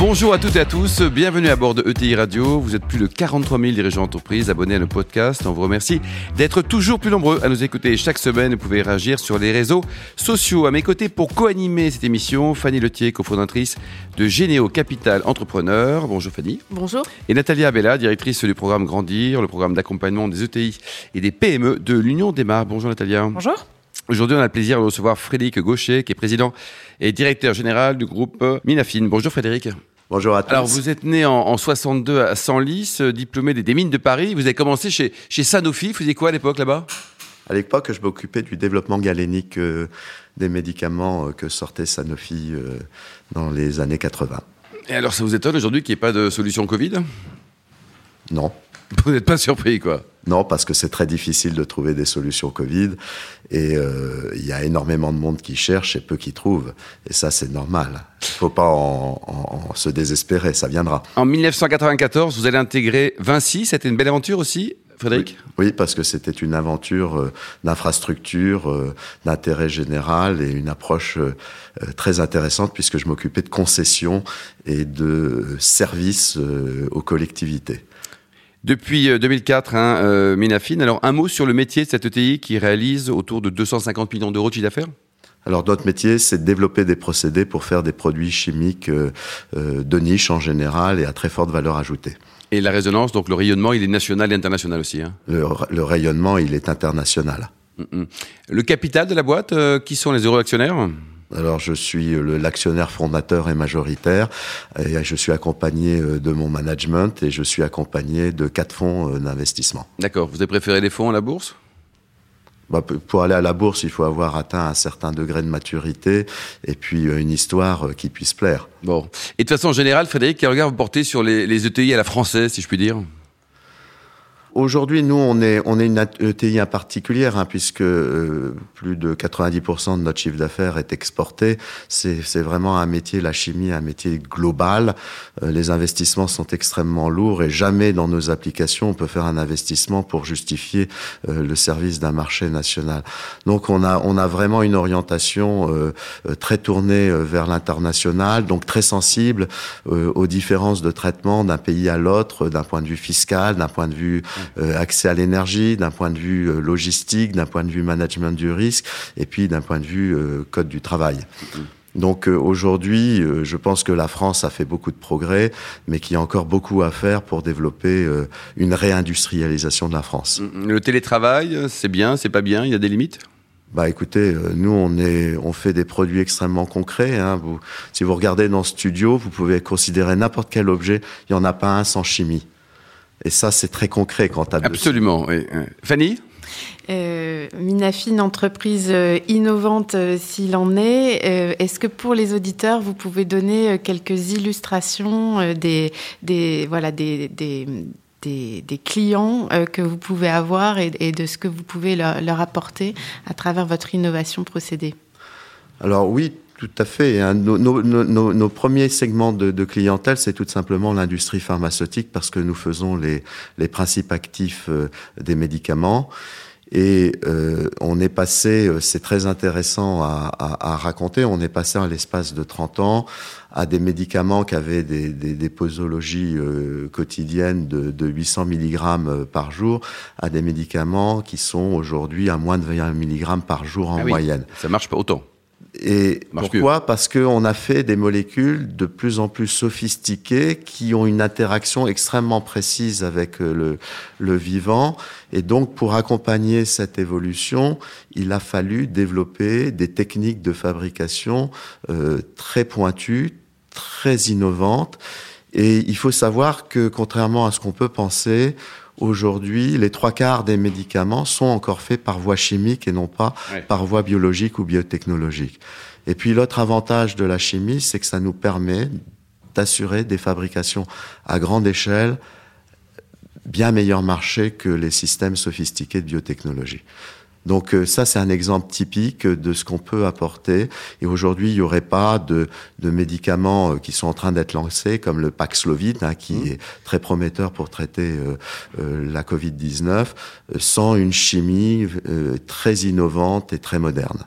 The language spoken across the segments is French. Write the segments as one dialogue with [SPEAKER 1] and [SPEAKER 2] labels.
[SPEAKER 1] Bonjour à toutes et à tous, bienvenue à bord de ETI Radio. Vous êtes plus de 43 000 dirigeants d'entreprise abonnés à nos podcasts. On vous remercie d'être toujours plus nombreux à nous écouter chaque semaine. Vous pouvez réagir sur les réseaux sociaux. À mes côtés pour co-animer cette émission, Fanny Letier, cofondatrice de Généo Capital Entrepreneur. Bonjour Fanny.
[SPEAKER 2] Bonjour.
[SPEAKER 1] Et Nathalie Abella, directrice du programme Grandir, le programme d'accompagnement des ETI et des PME de l'Union des Marques. Bonjour Natalia.
[SPEAKER 2] Bonjour.
[SPEAKER 1] Aujourd'hui, on a le plaisir de recevoir Frédéric Gaucher, qui est président et directeur général du groupe Minafine. Bonjour Frédéric.
[SPEAKER 3] Bonjour à tous.
[SPEAKER 1] Alors, vous êtes né en, en 62 à Senlis, euh, diplômé des, des, mines de Paris. Vous avez commencé chez, chez Sanofi. Vous faisiez quoi à l'époque là-bas?
[SPEAKER 3] À l'époque, je m'occupais du développement galénique euh, des médicaments euh, que sortait Sanofi euh, dans les années 80.
[SPEAKER 1] Et alors, ça vous étonne aujourd'hui qu'il n'y ait pas de solution Covid?
[SPEAKER 3] Non.
[SPEAKER 1] Vous n'êtes pas surpris, quoi
[SPEAKER 3] Non, parce que c'est très difficile de trouver des solutions Covid. Et euh, il y a énormément de monde qui cherche et peu qui trouve. Et ça, c'est normal. Il ne faut pas en, en, en, se désespérer, ça viendra.
[SPEAKER 1] En 1994, vous allez intégrer Vinci. C'était une belle aventure aussi Frédéric?
[SPEAKER 3] Oui, oui, parce que c'était une aventure euh, d'infrastructure, euh, d'intérêt général et une approche très intéressante puisque je m'occupais de concessions et de services aux collectivités.
[SPEAKER 1] Depuis 2004, hein, euh, Minafine. Alors, un mot sur le métier de cette ETI qui réalise autour de 250 millions d'euros de chiffre d'affaires?
[SPEAKER 3] Alors notre métier, c'est de développer des procédés pour faire des produits chimiques euh, euh, de niche en général et à très forte valeur ajoutée.
[SPEAKER 1] Et la résonance, donc le rayonnement, il est national et international aussi. Hein?
[SPEAKER 3] Le, le, rayonnement, il est international.
[SPEAKER 1] Mm -hmm. Le capital de la boîte, euh, qui sont les heureux actionnaires?
[SPEAKER 3] Alors je suis l'actionnaire fondateur et majoritaire et je suis accompagné de mon management et je suis accompagné de quatre fonds d'investissement.
[SPEAKER 1] D'accord. Vous avez préféré les fonds à la bourse?
[SPEAKER 3] Bah, pour aller à la bourse, il faut avoir atteint un certain degré de maturité et puis une histoire qui puisse plaire.
[SPEAKER 1] Bon. Et de façon générale, Frédéric, quel regard vous portez sur les, les ETI à la française, si je puis dire?
[SPEAKER 3] Aujourd'hui, nous, on est, on est une ETI particulière, hein, puisque euh, plus de 90% de notre chiffre d'affaires est exporté. C'est vraiment un métier, la chimie, un métier global. Euh, les investissements sont extrêmement lourds et jamais dans nos applications on peut faire un investissement pour justifier euh, le service d'un marché national. Donc, on a, on a vraiment une orientation euh, très tournée vers l'international, donc très sensible euh, aux différences de traitement d'un pays à l'autre, d'un point de vue fiscal, d'un point de vue euh, accès à l'énergie, d'un point de vue euh, logistique, d'un point de vue management du risque, et puis d'un point de vue euh, code du travail. Donc euh, aujourd'hui, euh, je pense que la France a fait beaucoup de progrès, mais qu'il y a encore beaucoup à faire pour développer euh, une réindustrialisation de la France.
[SPEAKER 1] Le télétravail, c'est bien, c'est pas bien, il y a des limites?
[SPEAKER 3] Bah écoutez, nous on est, on fait des produits extrêmement concrets. Hein. Vous, si vous regardez dans ce studio, vous pouvez considérer n'importe quel objet. Il y en a pas un sans chimie. Et ça, c'est très concret quand à
[SPEAKER 1] Absolument. Oui. Fanny?
[SPEAKER 2] Euh, Minafine, entreprise euh, innovante euh, s'il en est. Euh, Est-ce que pour les auditeurs, vous pouvez donner quelques illustrations euh, des, des, voilà, des, des, des, des clients euh, que vous pouvez avoir et, et, de ce que vous pouvez leur, leur apporter à travers votre innovation procédée?
[SPEAKER 3] Alors oui, tout à fait. Nos, nos, nos, nos, premiers segments de, de clientèle, c'est tout simplement l'industrie pharmaceutique parce que nous faisons les, les principes actifs euh, des médicaments. Et euh, on est passé, euh, c'est très intéressant à, à, à, raconter, on est passé à l'espace de 30 ans à des médicaments qui avaient des, des, des posologies euh, quotidiennes de, de 800 mg par jour à des médicaments qui sont aujourd'hui à moins de 20 mg par jour en
[SPEAKER 1] ah
[SPEAKER 3] moyenne.
[SPEAKER 1] Ça marche pas autant.
[SPEAKER 3] Et pourquoi? Parce qu'on a fait des molécules de plus en plus sophistiquées qui ont une interaction extrêmement précise avec le, le vivant. Et donc, pour accompagner cette évolution, il a fallu développer des techniques de fabrication euh, très pointues, très innovantes. Et il faut savoir que, contrairement à ce qu'on peut penser, Aujourd'hui, les trois quarts des médicaments sont encore faits par voie chimique et non pas ouais. par voie biologique ou biotechnologique. Et puis l'autre avantage de la chimie, c'est que ça nous permet d'assurer des fabrications à grande échelle bien meilleur marché que les systèmes sophistiqués de biotechnologie. Donc euh, ça, c'est un exemple typique de ce qu'on peut apporter. Et aujourd'hui, il n'y aurait pas de, de, médicaments euh, qui sont en train d'être lancés, comme le Paxlovid, hein, qui mmh. est très prometteur pour traiter euh, euh la Covid-19, sans une chimie euh, très innovante et très moderne.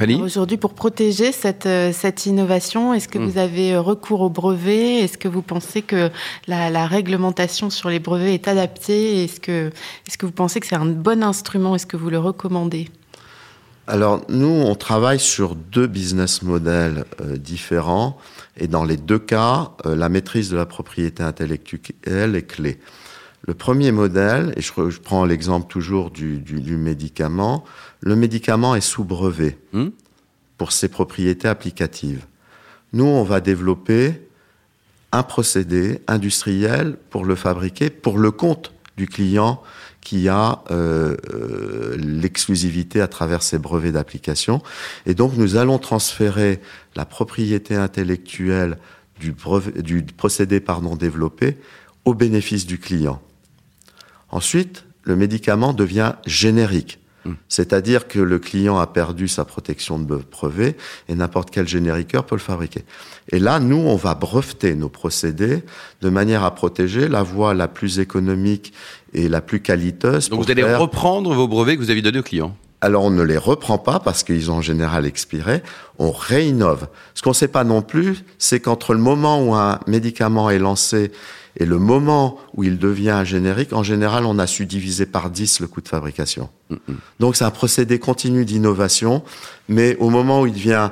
[SPEAKER 2] Aujourd'hui, pour protéger cette, euh, cette innovation, est-ce que mm. vous avez euh, recours aux brevets? Est-ce que vous pensez que la, la, réglementation sur les brevets est adaptée? Est-ce que, est que vous pensez que c'est un bon instrument? Est-ce que vous le recommandez?
[SPEAKER 3] Alors nous, on travaille sur deux business models euh, différents. Et dans les deux cas, euh, la maîtrise de la propriété intellectuelle est clé. Le premier modèle, et je, je prends l'exemple toujours du, du, du médicament, le médicament est sous brevet hmm? pour ses propriétés applicatives. Nous, on va développer un procédé industriel pour le fabriquer pour le compte du client qui a euh, euh, l'exclusivité à travers ses brevets d'application. Et donc, nous allons transférer la propriété intellectuelle du, brevet, du procédé pardon, développé au bénéfice du client. Ensuite, le médicament devient générique. Hmm. C'est-à-dire que le client a perdu sa protection de brevet et n'importe quel génériqueur peut le fabriquer. Et là, nous, on va breveter nos procédés de manière à protéger la voie la plus économique et la plus qualiteuse.
[SPEAKER 1] Donc vous allez reprendre vos brevets que vous avez donnés aux clients
[SPEAKER 3] alors on ne les reprend pas parce qu'ils ont en général expiré, on réinnove. Ce qu'on ne sait pas non plus, c'est qu'entre le moment où un médicament est lancé et le moment où il devient un générique, en général, on a su diviser par 10 le coût de fabrication. Mm -hmm. Donc c'est un procédé continu d'innovation, mais au moment où il devient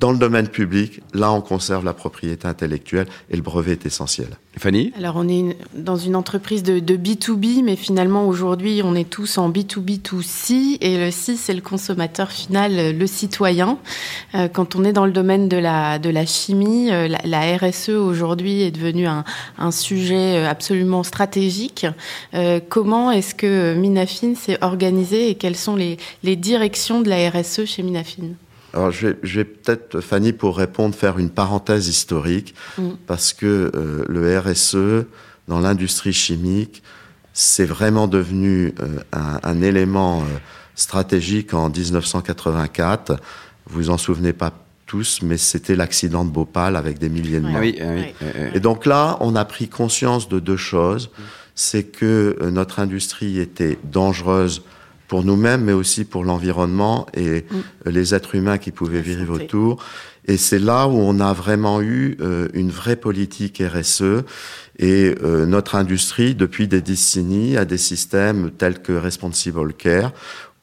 [SPEAKER 3] dans le domaine public, là, on conserve la propriété intellectuelle et le brevet est essentiel.
[SPEAKER 1] Fanny
[SPEAKER 2] Alors, on est dans une entreprise de, de B2B, mais finalement, aujourd'hui, on est tous en B2B2C et le C, c'est le consommateur final, le citoyen. Euh, quand on est dans le domaine de la, de la chimie, euh, la, la RSE aujourd'hui est devenue un, un, sujet euh, absolument stratégique. Euh, comment est-ce que Minafin s'est organisé et quelles sont les, les directions de la RSE chez Minafin
[SPEAKER 3] alors, je vais, je vais peut-être, Fanny, pour répondre, faire une parenthèse historique, mm. parce que euh, le RSE, dans l'industrie chimique, c'est vraiment devenu euh, un, un, élément euh, stratégique en 1984. Vous en souvenez pas tous, mais c'était l'accident de Bhopal avec des milliers de morts.
[SPEAKER 1] Oui, oui,
[SPEAKER 3] oui. Et donc là, on a pris conscience de deux choses. C'est que notre industrie était dangereuse pour nous-mêmes, mais aussi pour l'environnement et mm. les êtres humains qui pouvaient vivre autour. Et c'est là où on a vraiment eu euh, une vraie politique RSE. Et euh, notre industrie, depuis des décennies, a des systèmes tels que Responsible Care,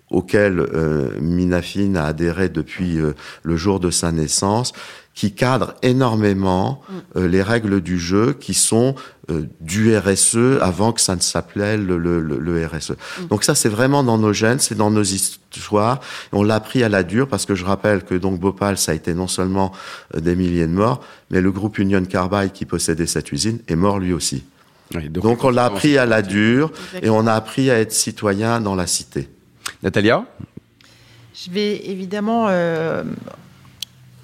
[SPEAKER 3] auxquels euh, Minafin a adhéré depuis euh, le jour de sa naissance, qui cadre énormément mm. euh, les règles du jeu qui sont euh, du RSE avant que ça ne s'appelait le, le, le, RSE. Mm. Donc ça, c'est vraiment dans nos gènes, c'est dans nos histoires. On l'a pris à la dure parce que je rappelle que donc Bhopal, ça a été non seulement euh, des milliers de morts, mais le groupe Union Carbide qui possédait cette usine est mort lui aussi. Oui, donc, donc on l'a appris à la dure et on a appris à être citoyen dans la cité.
[SPEAKER 1] Natalia?
[SPEAKER 4] Je vais évidemment euh,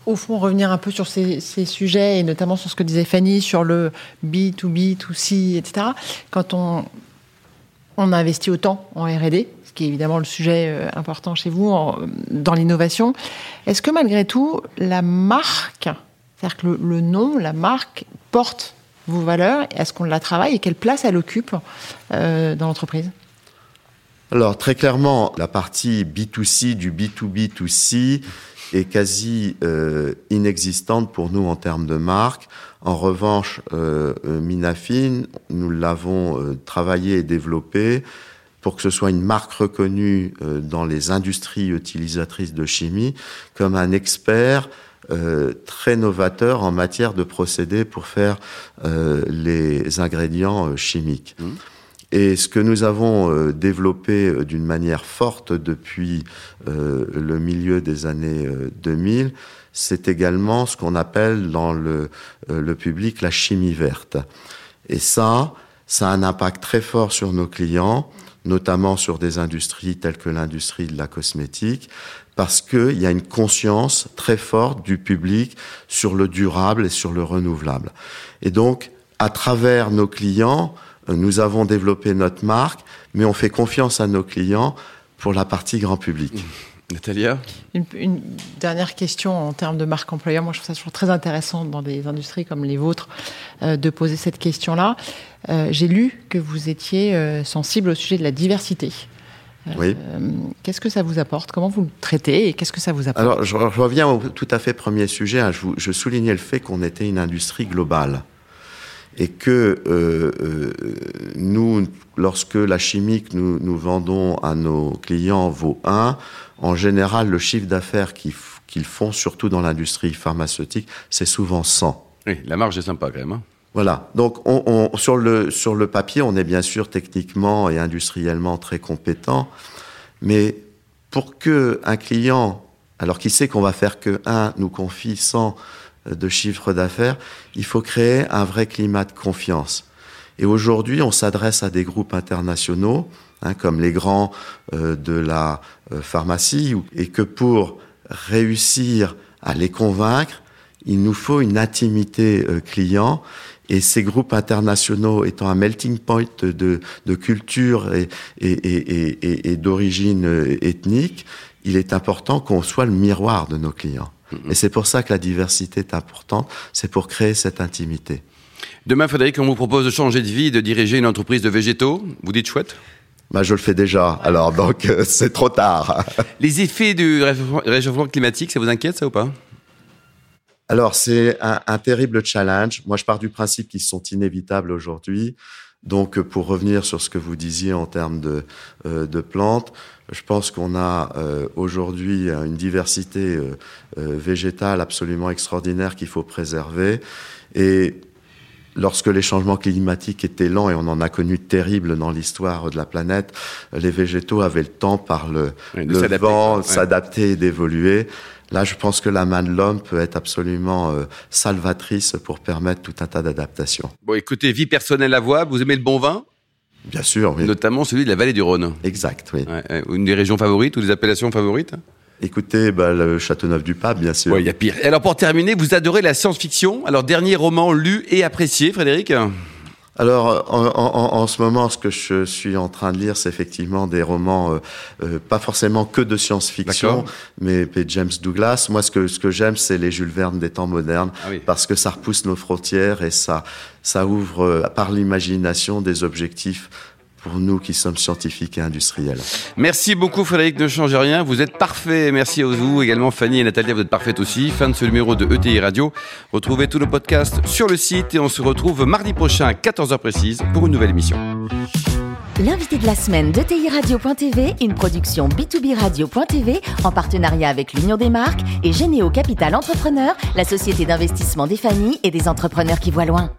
[SPEAKER 4] au fond, revenir un peu sur ces, sujets, et notamment sur ce que disait Fanny, sur le B2B, 2C, etc. Quand on, on investit autant en R&D, ce qui est évidemment le sujet euh, important chez vous, dans l'innovation, est-ce que malgré tout, la marque, c'est-à-dire que le, le, nom, la marque, porte vos valeurs Est-ce qu'on la travaille et quelle place elle occupe euh, dans l'entreprise?
[SPEAKER 3] Alors très clairement, la partie B2C du B2B2C est quasi euh, inexistante pour nous en termes de marque. En revanche, euh, Minafin, nous l'avons euh, travaillé et développé pour que ce soit une marque reconnue euh, dans les industries utilisatrices de chimie comme un expert euh, très novateur en matière de procédés pour faire euh, les ingrédients chimiques. Mmh. Et ce que nous avons euh, développé euh, d'une manière forte depuis euh, le milieu des années 2000, c'est également ce qu'on appelle dans le, le public la chimie verte. Et ça, ça a un impact très fort sur nos clients, notamment sur des industries telles que l'industrie de la cosmétique, parce qu'il y a une conscience très forte du public sur le durable et sur le renouvelable. Et donc, à travers nos clients, nous avons développé notre marque, mais on fait confiance à nos clients pour la partie grand public.
[SPEAKER 1] Natalia
[SPEAKER 4] une, une, dernière question en termes de marque employeur. Moi, je trouve ça toujours très intéressant dans des industries comme les vôtres euh, de poser cette question-là. Euh, J'ai lu que vous étiez euh, sensible au sujet de la diversité.
[SPEAKER 3] Oui.
[SPEAKER 4] Euh, qu'est-ce que ça vous apporte? Comment vous le traitez et qu'est-ce que ça vous apporte?
[SPEAKER 3] Alors, je reviens au tout à fait premier sujet. Hein. Je, vous, je, soulignais le fait qu'on était une industrie globale et que euh, euh, nous, lorsque la chimie que nous, nous, vendons à nos clients vaut 1, en général, le chiffre d'affaires qu'ils qu font, surtout dans l'industrie pharmaceutique, c'est souvent 100.
[SPEAKER 1] Oui, la marge est sympa quand même. Hein
[SPEAKER 3] voilà. Donc, on, on, sur, le, sur le papier, on est bien sûr techniquement et industriellement très compétent, mais pour que un client, alors qu'il sait qu'on va faire que 1, nous confie 100 de chiffre d'affaires, il faut créer un vrai climat de confiance. Et aujourd'hui, on s'adresse à des groupes internationaux, hein, comme les grands euh, de la euh, pharmacie, et que pour réussir à les convaincre, il nous faut une intimité euh, client et ces groupes internationaux étant un melting point de, de culture et, et, et, et d'origine ethnique, il est important qu'on soit le miroir de nos clients. Et c'est pour ça que la diversité est importante, c'est pour créer cette intimité.
[SPEAKER 1] Demain, Frédéric, on vous propose de changer de vie, de diriger une entreprise de végétaux. Vous dites chouette?
[SPEAKER 3] Bah, je le fais déjà, alors donc euh, c'est trop tard.
[SPEAKER 1] Les effets du réchauffement climatique, ça vous inquiète, ça ou pas?
[SPEAKER 3] Alors, c'est un, un, terrible challenge. Moi, je pars du principe qu'ils sont inévitables aujourd'hui. Donc, pour revenir sur ce que vous disiez en termes de, euh, de plantes, je pense qu'on a euh, aujourd'hui une diversité euh, végétale absolument extraordinaire qu'il faut préserver. Et lorsque les changements climatiques étaient lents, et on en a connu de terribles dans l'histoire de la planète, les végétaux avaient le temps par le,
[SPEAKER 1] oui,
[SPEAKER 3] le vent de s'adapter et d'évoluer. Là, je pense que la main de l'homme peut être absolument euh, salvatrice pour permettre tout un tas d'adaptations.
[SPEAKER 1] Bon, écoutez, vie personnelle à voix, vous aimez le bon vin?
[SPEAKER 3] Bien sûr, oui.
[SPEAKER 1] Notamment celui de la vallée du Rhône.
[SPEAKER 3] Exact, oui.
[SPEAKER 1] Ouais, une des régions favorites ou des appellations favorites?
[SPEAKER 3] Écoutez, bah, le Châteauneuf-du-Pape, bien sûr.
[SPEAKER 1] Oui, il y a pire. Et alors, pour terminer, vous adorez la science-fiction? Alors, dernier roman lu et apprécié, Frédéric?
[SPEAKER 3] Alors, en, en, en, ce moment, ce que je suis en train de lire, c'est effectivement des romans, euh, euh, pas forcément que de science-fiction, mais, mais, James Douglas. Moi, ce que, ce que j'aime, c'est les Jules Verne des temps modernes,
[SPEAKER 1] ah oui.
[SPEAKER 3] parce que ça repousse nos frontières et ça, ça ouvre, euh, par l'imagination, des objectifs pour nous qui sommes scientifiques et industriels.
[SPEAKER 1] Merci beaucoup Frédéric, ne changez rien, vous êtes parfait. Merci à vous également Fanny et Nathalie, vous êtes parfaites aussi. Fin de ce numéro de ETI Radio. Retrouvez tous nos podcasts sur le site et on se retrouve mardi prochain à 14h précise pour une nouvelle émission.
[SPEAKER 5] L'invité de la semaine de TI Radio.tv, une production B2B Radio.tv en partenariat avec l'Union des marques et Généo Capital Entrepreneur, la société d'investissement des familles et des entrepreneurs qui voient loin.